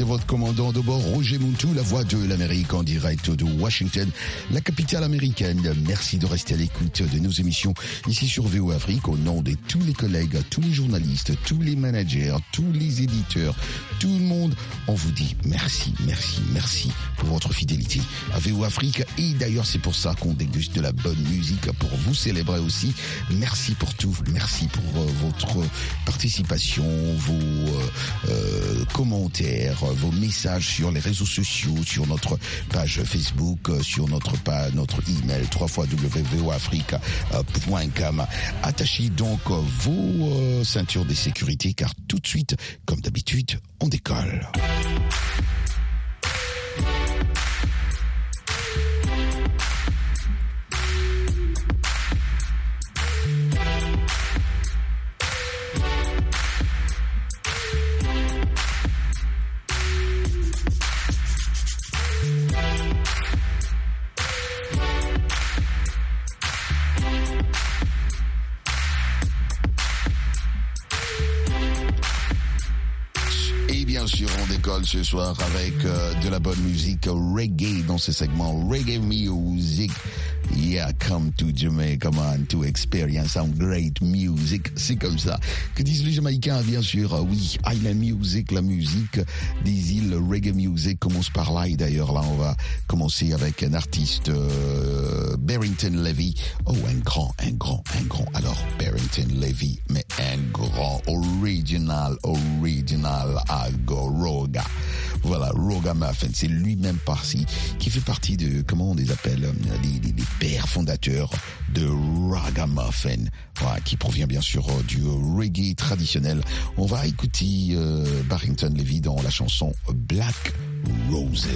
c'est votre commandant de bord, Roger Montou, la voix de l'Amérique en direct de Washington, la capitale américaine. Merci de rester à l'écoute de nos émissions ici sur VO Afrique au nom de tous les collègues, tous les journalistes, tous les managers, tous les éditeurs, tout le monde. On vous dit merci, merci, merci pour votre fidélité à VO Afrique. Et d'ailleurs, c'est pour ça qu'on déguste de la bonne musique pour vous célébrer aussi. Merci pour tout. Merci pour euh, votre participation, vos euh, euh, commentaires, vos messages sur les réseaux sociaux, sur notre page Facebook, euh, sur notre page, notre email www.voafrica.com. Attachez donc euh, vos euh, ceintures de sécurité car tout de suite, comme d'habitude, on décolle. Ce soir avec euh, de la bonne musique reggae dans ce segment Reggae Music. Yeah, come to Jamaica, man, to experience some great music. C'est comme ça. Que disent les Jamaïcains, bien sûr. euh, Oui, Island Music, la musique des îles Reggae Music commence par là. Et d'ailleurs, là, on va commencer avec un artiste, euh, Barrington Levy. Oh, un grand, un grand, un grand. Alors, Barrington Levy, mais un grand, original, original Agoroga. Voilà, Muffin, c'est lui-même parti, qui fait partie de, comment on les appelle, euh, les, les- les pères fondateurs de Ragamuffin, voilà, qui provient bien sûr euh, du reggae traditionnel. On va écouter euh, Barrington Levy dans la chanson Black Roses.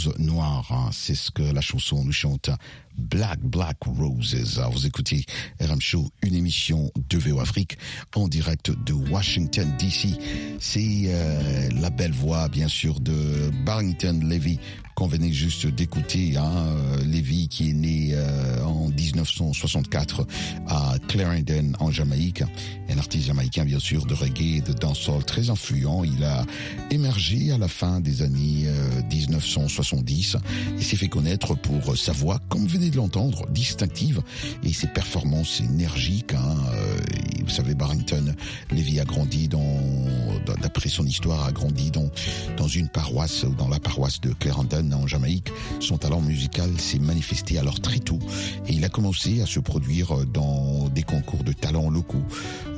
Les roses noires, hein, c'est ce que la chanson nous chante. Black Black Roses. Vous écoutez RM Show, une émission de VO Afrique en direct de Washington DC. C'est euh, la belle voix bien sûr de Barrington Levy qu'on venait juste d'écouter, hein, euh, Levy qui est né euh, en 1964 à Clarendon en Jamaïque, un artiste jamaïcain bien sûr de reggae et de dancehall très influent. Il a émergé à la fin des années 1970 et s'est fait connaître pour sa voix, comme vous venez de l'entendre, distinctive et ses performances énergiques. Hein, vous savez, Barrington Levy a grandi dans, d'après son histoire, a grandi dans dans une paroisse, dans la paroisse de Clarendon en Jamaïque. Son talent musical s'est manifesté alors très tôt et il a commencé à se produire dans des concours de talents locaux.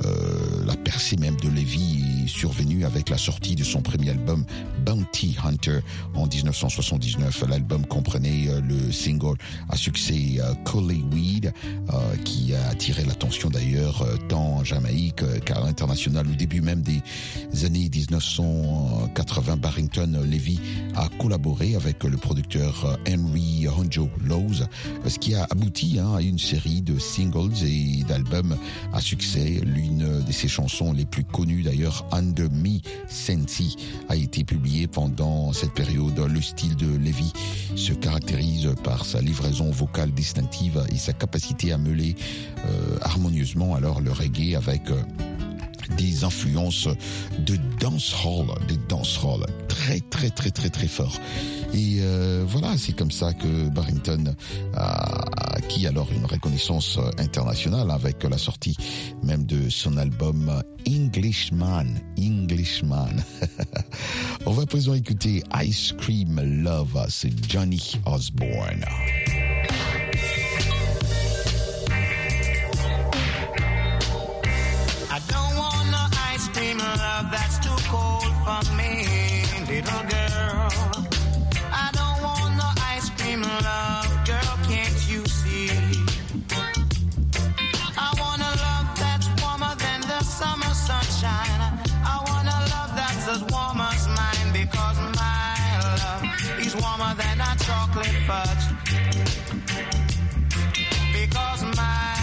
Euh, la percée même de Levy est survenue avec la sortie de son premier album Bounty Hunter en 1979. L'album comprenait euh, le single à succès euh, Weed euh, qui a attiré l'attention d'ailleurs tant en Jamaïque qu'à l'international. Au début même des années 1980, Barrington Levy a collaboré avec le producteur Henry Honjo Lowe's, ce qui a abouti hein, à une série de singles et d'albums à succès. L'une de ses chansons les plus connues d'ailleurs, Under Me Sensi, a été publiée pendant cette période. Le style de Levy se caractérise par sa livraison vocale distinctive et sa capacité à meuler euh, harmonieusement alors le reggae avec euh, des influences de dancehall, des dancehall très très très très très fort. Et euh, voilà, c'est comme ça que Barrington a acquis alors une reconnaissance internationale avec la sortie même de son album Englishman. Englishman. On va présent écouter Ice Cream Love, c'est Johnny Osborne. Warmer than a chocolate fudge. Because my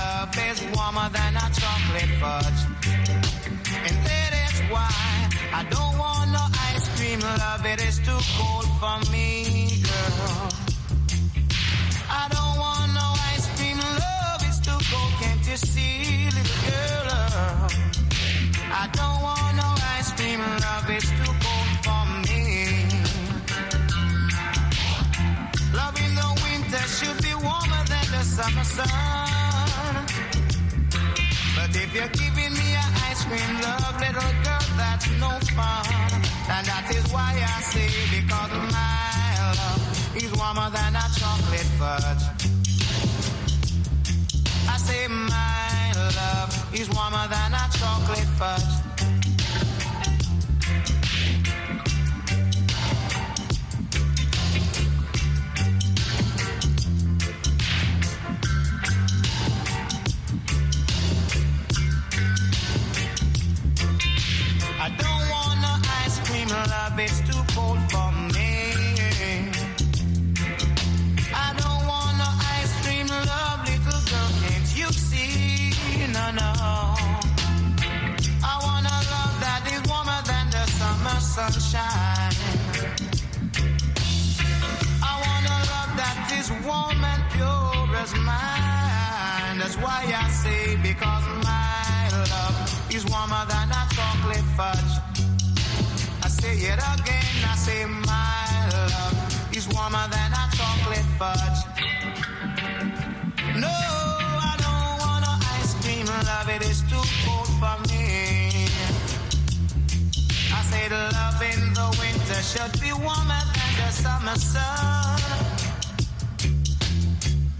love is warmer than a chocolate fudge. And that is why I don't want no ice cream love. It is too cold for me, girl. I don't want no ice cream love. It's too cold. Can't you see, little girl? I don't want no ice cream love. It's summer sun. But if you're giving me an ice cream love, little girl, that's no fun. And that is why I say, because my love is warmer than a chocolate fudge. I say my love is warmer than a chocolate fudge. It's too cold for me. I don't want no ice cream love, little girl, can't you see? No, no. I want a love that is warmer than the summer sunshine. I want a love that is warm and pure as mine. That's why I say, because my love is warmer than say my love is warmer than a chocolate fudge. No, I don't want no ice cream love, it is too cold for me. I say love in the winter should be warmer than the summer sun.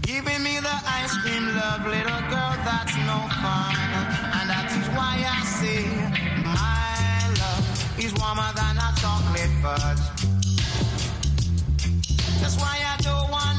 Giving me the ice cream love, little girl, that's no fun. And that is why I say is warmer than a chocolate fudge. That's why I don't want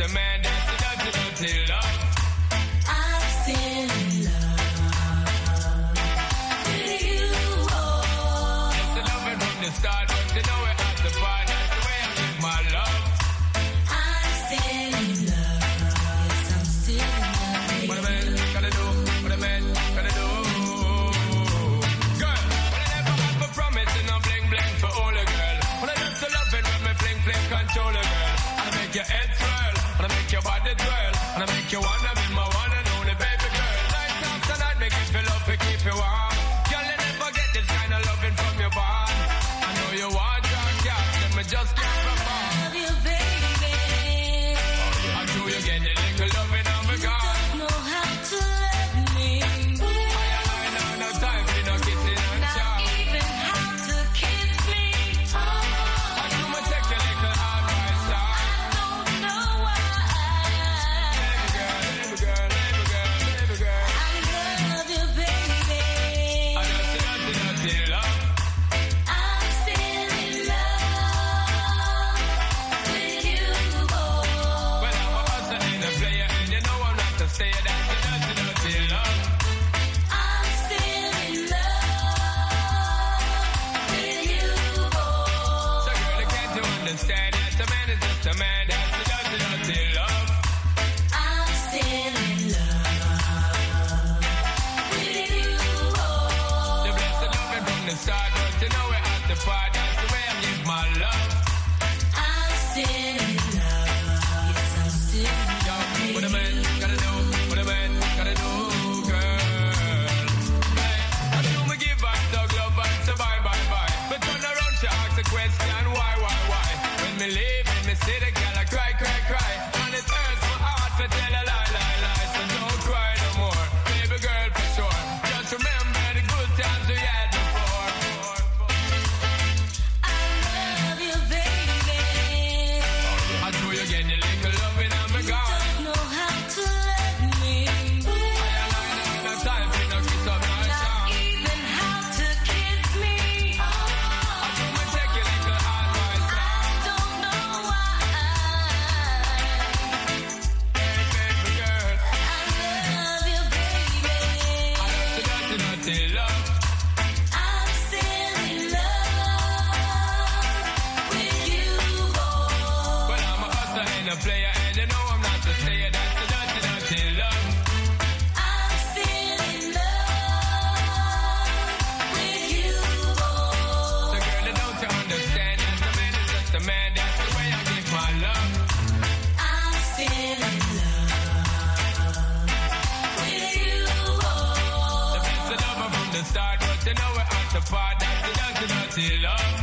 the man it again. a player, and you know I'm not a player. That's the dirty, dirty love. Still in love with you, boy. So girl, you don't understand? That's a man is just a man. That's the way I give my love. I'm still in love with you, boy. The best of love from the start, but you know we're at the part. That's the dirty, dirty love.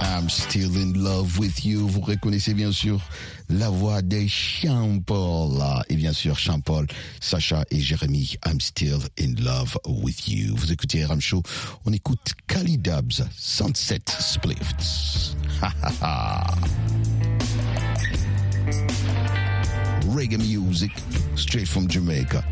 I'm still in love with you. Vous reconnaissez bien sûr la voix de Champol. Ah, et bien sûr, Champol, Sacha et Jérémy, I'm still in love with you. Vous écoutez Ram Show. On écoute Kali Dubs, Sunset Splits. Reggae music, straight from Jamaica.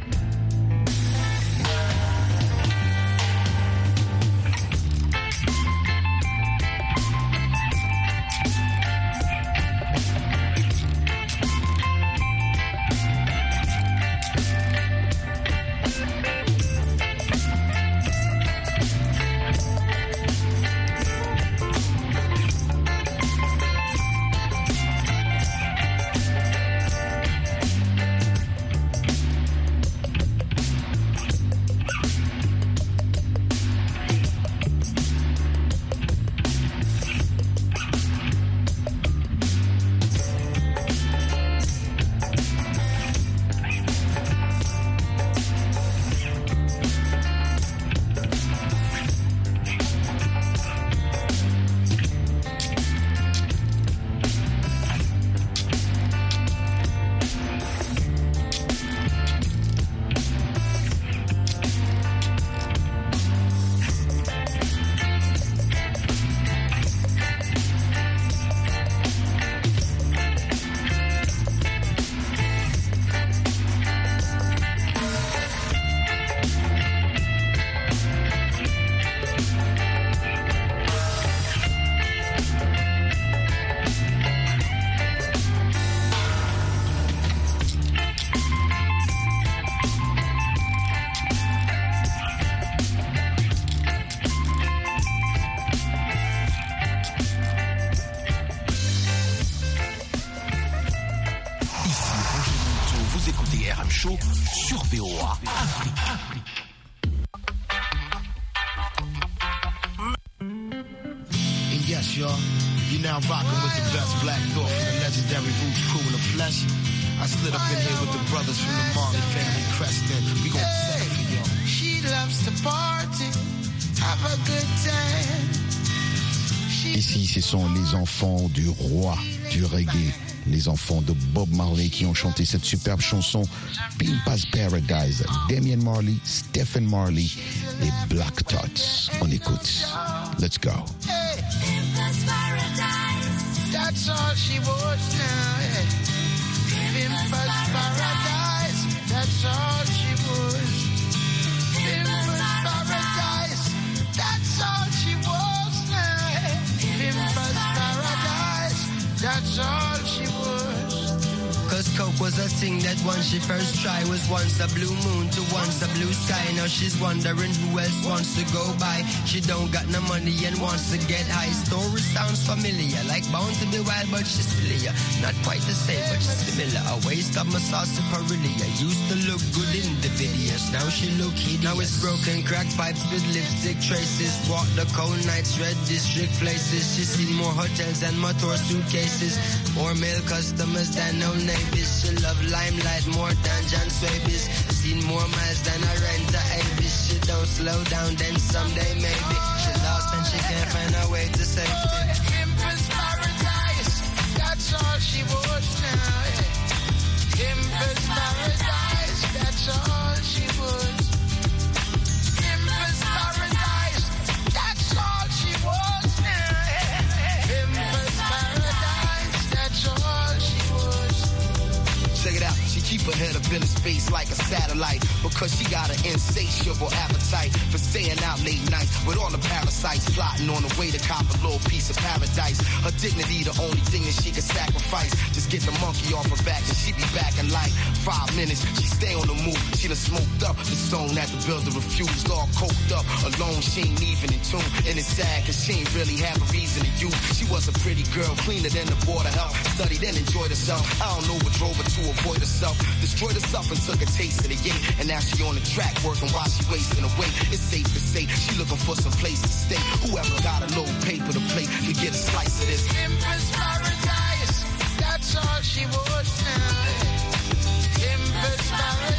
Ce sont les enfants du roi du reggae, les enfants de Bob Marley qui ont chanté cette superbe chanson Pimpa's Paradise. Damien Marley, Stephen Marley et Black Tots. On écoute. Let's go. Hey, that's all she wants now. Thing that once she first tried was once a blue moon to once a blue sky. Now she's wondering who else wants to go by. She don't got no money and wants to get high. Story sounds familiar, like bound to be wild, but she's sillier. Not quite the same, but she's similar. A waste of my sauce Perilia. Used to look good in the videos, now she look hideous. Now it's broken crack pipes with lipstick traces. Walk the cold nights, red district places. She's seen more hotels and motor suitcases. More male customers than no navies. She love limelight more than John Swabies. Seen more miles than I rent to Avis. She don't slow down, then someday maybe. She lost and she can't find her way to safety. Like a satellite because she got an insatiable appetite for staying out late nights with all the parasites plotting on the way to cop a little of paradise. Her dignity, the only thing that she could sacrifice. Just get the monkey off her back and she be back in like five minutes. She stay on the move. She done smoked up the stone that the builder refused. All coked up, alone. She ain't even in tune. And it's sad cause she ain't really have a reason to use. She was a pretty girl, cleaner than the board of health. Studied and enjoyed herself. I don't know what drove her to avoid herself. Destroyed herself and took a taste of the game. And now she on the track working while she wasting away. It's safe to say she looking for some place to stay. Whoever got a little paper to play to get a slice of this. Pimpa's paradise, that's all she wants now. Pimpa's paradise,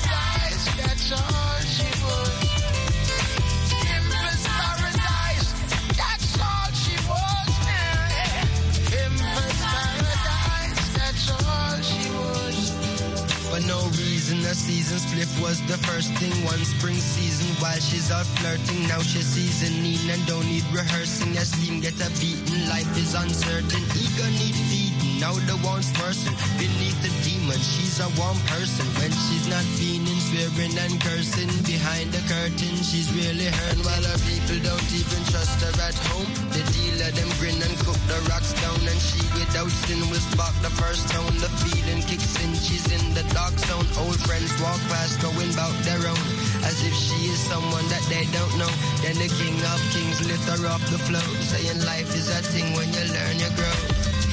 season spliff was the first thing. One spring season while she's out flirting. Now she's seasoning and don't need rehearsing. As steam get a beating, life is uncertain. Ego need feeding, now the one's person. Beneath the demon, she's a warm person. When she's not feeling, swearing and cursing. Behind the curtain, she's really hurt. While her people don't even trust her at home. The dealer, them grin and the rocks down. And she without sin will spark the first tone. The feeling kicks in, she's in the dark zone. Old friends walk past, going about their own. As if she is someone that they don't know. Then the king of kings lift her off the floor. Saying life is a thing when you learn, you grow.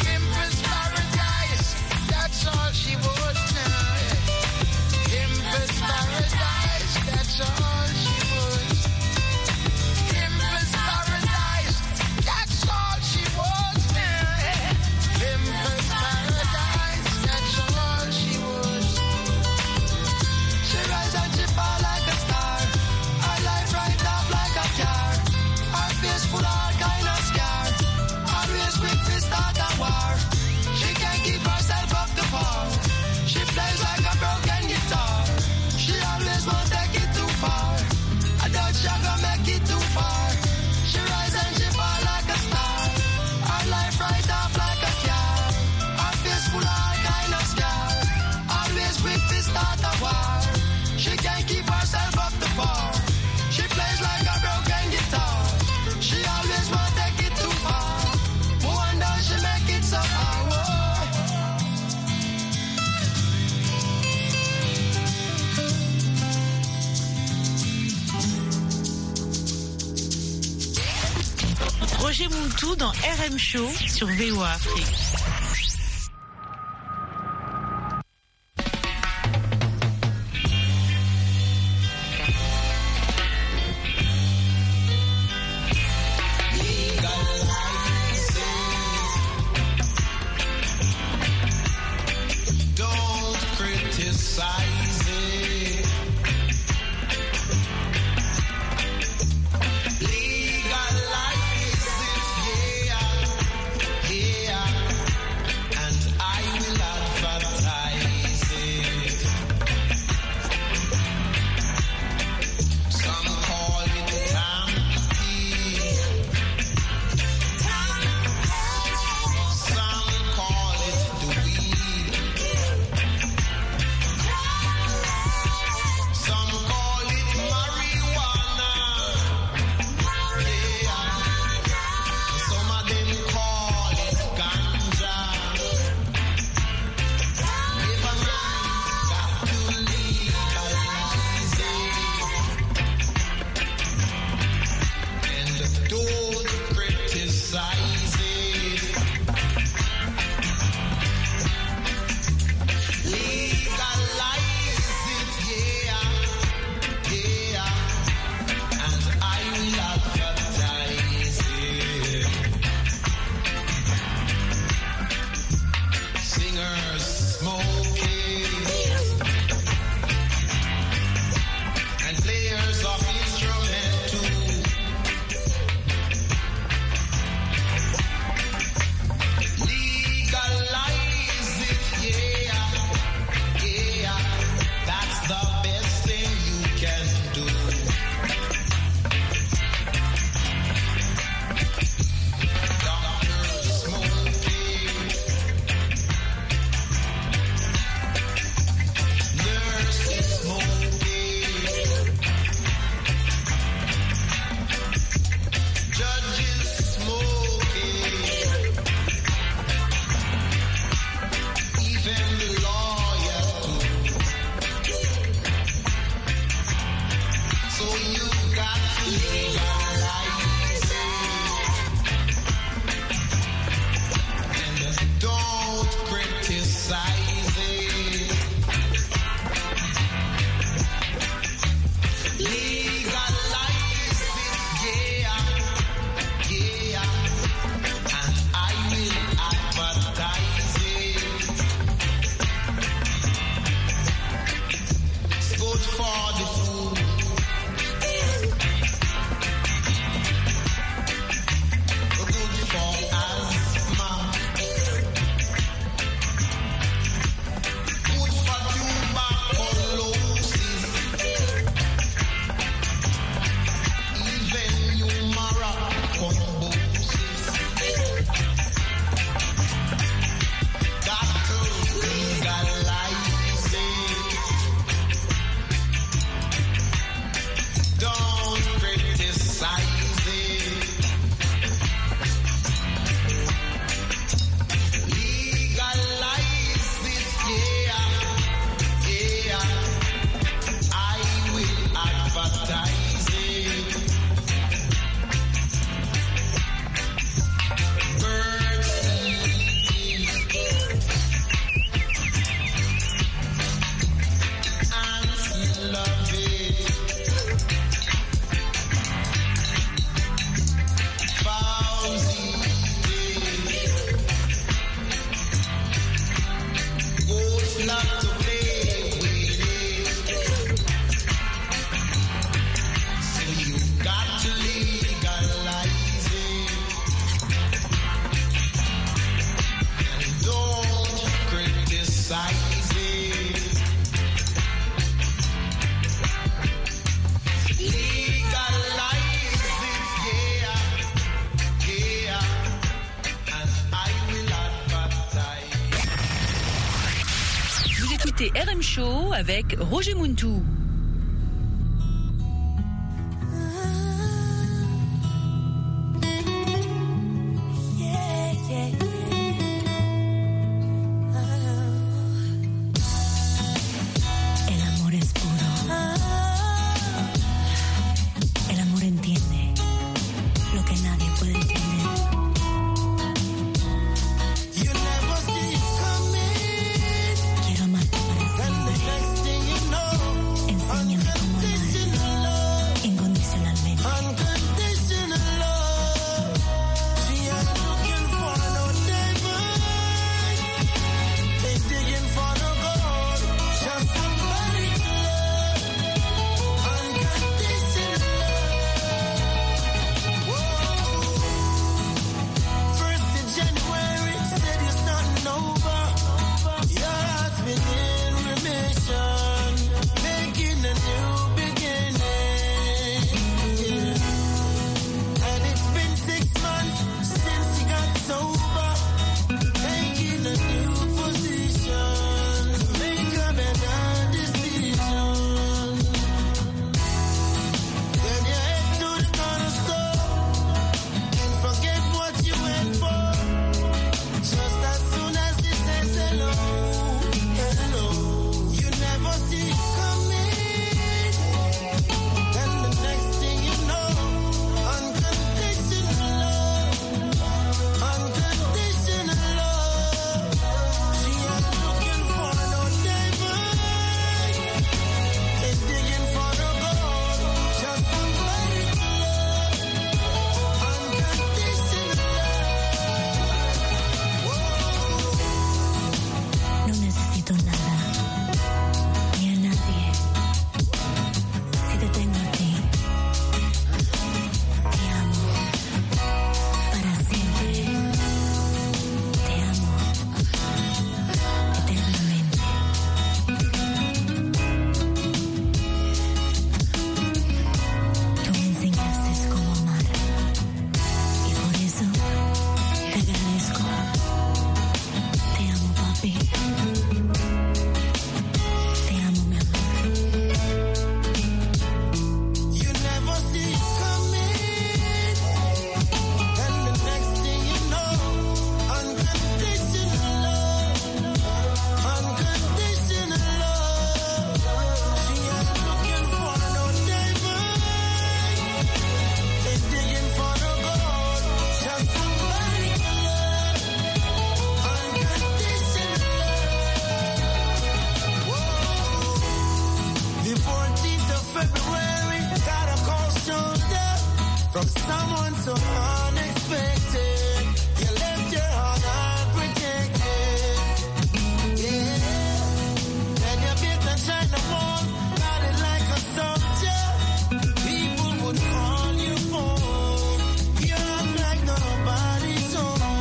Pimpa's paradise, that's all she wants now. Pimpa's paradise, that's all she Moultou dans RM Show sur VOA Afrique. Show avec Roger Muntou.